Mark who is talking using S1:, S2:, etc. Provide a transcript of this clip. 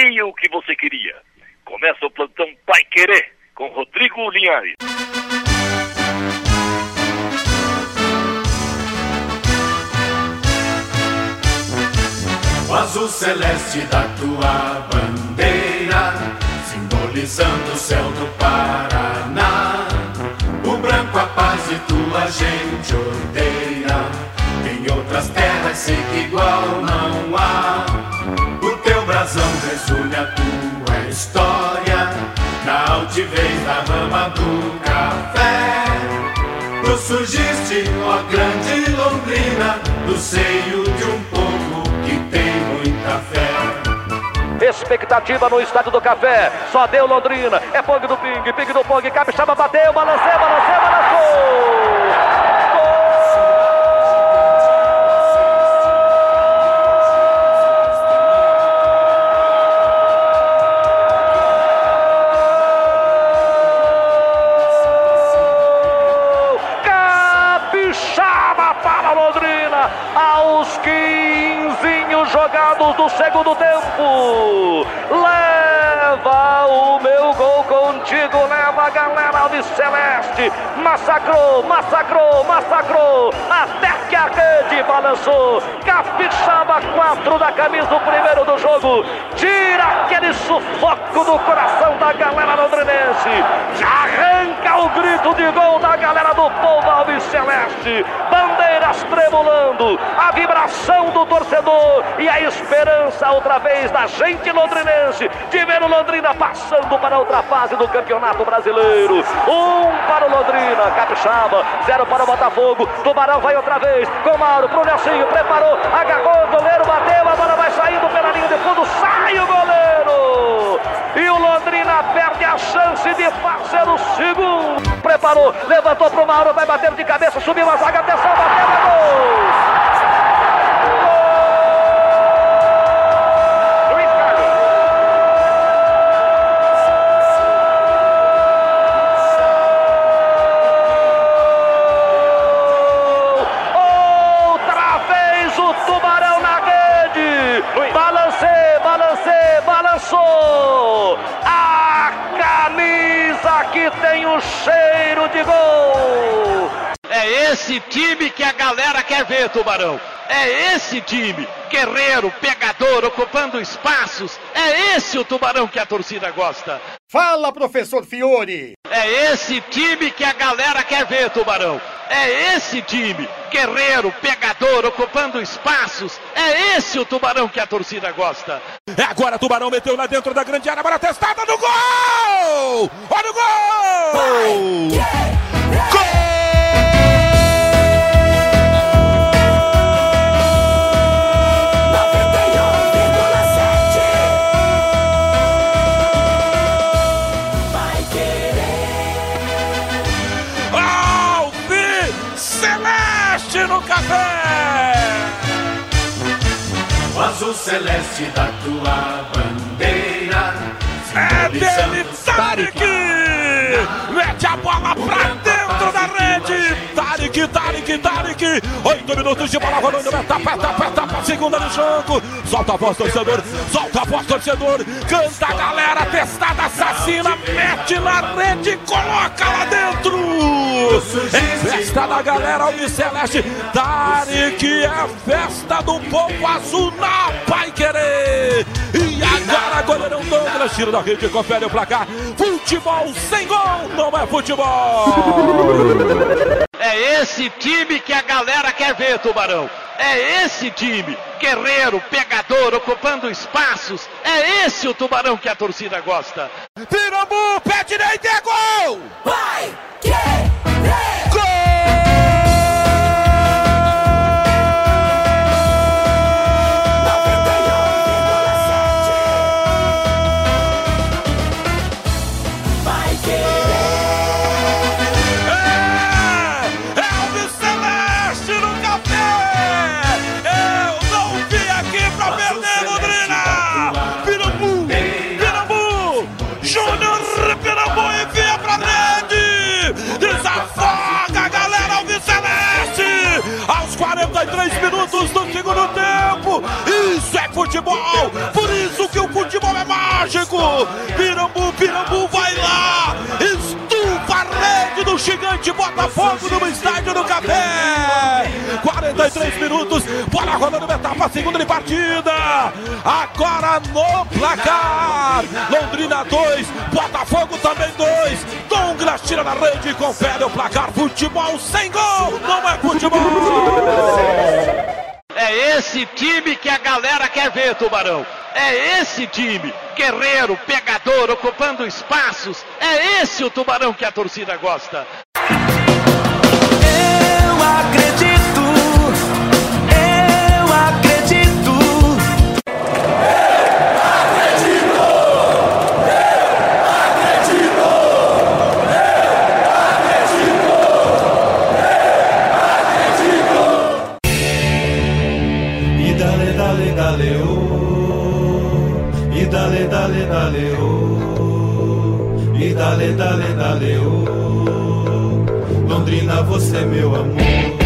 S1: aí o que você queria. Começa o plantão Pai Querer com Rodrigo Linhares.
S2: O azul celeste da tua bandeira, simbolizando o céu do Paraná. O branco a paz e tua gente odeia. Em outras terras sei que igual não há. Resume a tua história. Na altivez da mama do café. Tu surgiste, ó grande Londrina, do seio de um povo que tem muita fé.
S3: Expectativa no estádio do Café. Só deu Londrina. É Pong do Ping, Ping do Pong. Capixaba bateu, balanceu, balanceu, balançou. Aos 15 jogados do segundo tempo. Leva o meu gol contigo. Leva a galera Alves Celeste. Massacrou, massacrou, massacrou. Até rede balançou. Capixaba 4 da camisa, o primeiro do jogo. Tira aquele sufoco do coração da galera londrinense. Arranca o grito de gol da galera do povo Alves Celeste. Bandeiras tremulando. A vibração do torcedor e a esperança outra vez da gente londrinense de ver o Londrina passando para outra fase do Campeonato Brasileiro. Um para o Londrina, Capixaba, zero para o Botafogo. Tubarão vai outra vez com Mauro pro Nelsinho, preparou, agarrou, o goleiro bateu, a bola vai saindo pela linha de fundo, sai o goleiro! E o Londrina perde a chance de fazer o segundo. Preparou, levantou pro Mauro, vai bater de cabeça, subiu a zaga, atenção, bateu, é gol! A camisa que tem o cheiro de gol.
S4: É esse time que a galera quer ver, Tubarão. É esse time, guerreiro, pegador, ocupando espaços. É esse o Tubarão que a torcida gosta.
S5: Fala, professor Fiore!
S4: É esse time que a galera quer ver, Tubarão. É esse time, guerreiro, pegador, ocupando espaços. É esse o Tubarão que a torcida gosta.
S6: É agora, Tubarão meteu lá dentro da grande área, bola testada no gol! Olha o gol! Alves No café!
S2: O azul celeste da tua bandeira.
S6: É dele, Tarek! Mete a bola pra dentro da rede! Tarek, Tarek, Tarek! Oito minutos de bola rolando, etapa, etapa, etapa, segunda no jogo! Solta a voz, torcedor! Solta a voz, torcedor! Canta a galera, testada assassina, mete na rede, coloca lá dentro! É festa da galera Alves Celeste! Tarek é festa do povo azul na Pai Querer! E agora, goleirão Douglas, tira da rede, confere o placar. Futebol sem gol não é futebol!
S4: É esse time que a galera quer ver, Tubarão. É esse time, guerreiro, pegador, ocupando espaços. É esse o Tubarão que a torcida gosta.
S6: Pirambu, pé direito é gol!
S7: Vai
S6: Pirambu, Pirambu vai lá. Estufa a rede do gigante Botafogo no estádio do Café. 43 minutos, bola rolando uma etapa segunda de partida. Agora no placar. Londrina 2, Botafogo também 2. Douglas tira na rede e confere o placar. Futebol sem gol, não é futebol.
S4: É esse time que a galera quer ver, Tubarão. É esse time, guerreiro, pegador, ocupando espaços. É esse o Tubarão que a torcida gosta.
S7: Eu acredito, eu acredito.
S2: E dale, dale, dale, oh. Dale, dale, dale, oh. E dale, dale, dale, oh. Londrina, você é meu amor.